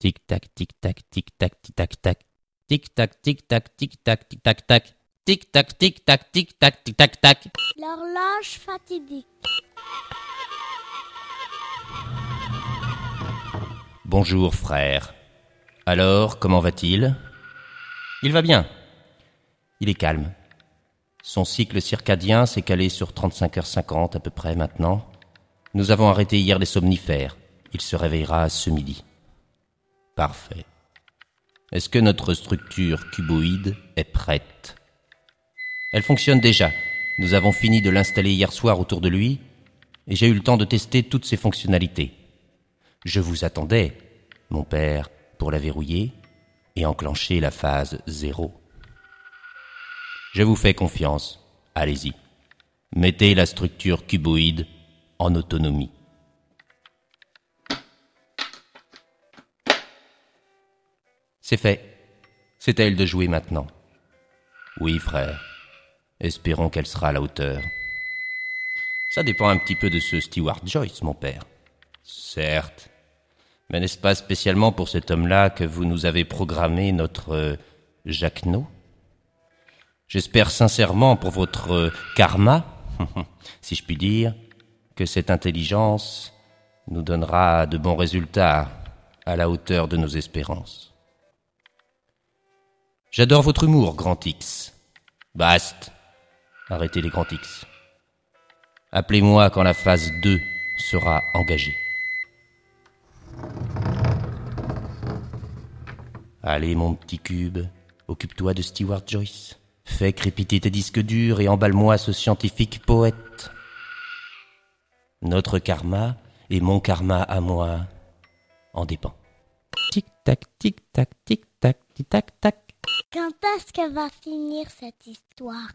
Tic-tac, tic-tac, tic-tac, tic-tac-tac. Tic-tac, tic-tac, tic-tac, tic-tac-tac. Tic-tac, tic-tac, tic-tac, tic-tac-tac. L'horloge fatidique. Bonjour, frère. Alors, comment va-t-il? Il va bien. Il est calme. Son cycle circadien s'est calé sur 35h50 à peu près maintenant. Nous avons arrêté hier les somnifères. Il se réveillera ce midi. Parfait. Est-ce que notre structure cuboïde est prête? Elle fonctionne déjà. Nous avons fini de l'installer hier soir autour de lui et j'ai eu le temps de tester toutes ses fonctionnalités. Je vous attendais, mon père, pour la verrouiller et enclencher la phase zéro. Je vous fais confiance. Allez-y. Mettez la structure cuboïde en autonomie. C'est fait. C'est à elle de jouer maintenant. Oui, frère. Espérons qu'elle sera à la hauteur. Ça dépend un petit peu de ce Stewart Joyce, mon père. Certes. Mais n'est-ce pas spécialement pour cet homme-là que vous nous avez programmé notre euh, Jacquenot J'espère sincèrement pour votre euh, karma, si je puis dire, que cette intelligence nous donnera de bons résultats à la hauteur de nos espérances. J'adore votre humour, Grand X. Bast. Arrêtez les Grand X. Appelez-moi quand la phase 2 sera engagée. Allez, mon petit cube, occupe-toi de Stewart Joyce. Fais crépiter tes disques durs et emballe-moi ce scientifique poète. Notre karma et mon karma à moi en dépend. Tic-tac, tic-tac, tic-tac, tic-tac, tac. Quand est-ce que va finir cette histoire?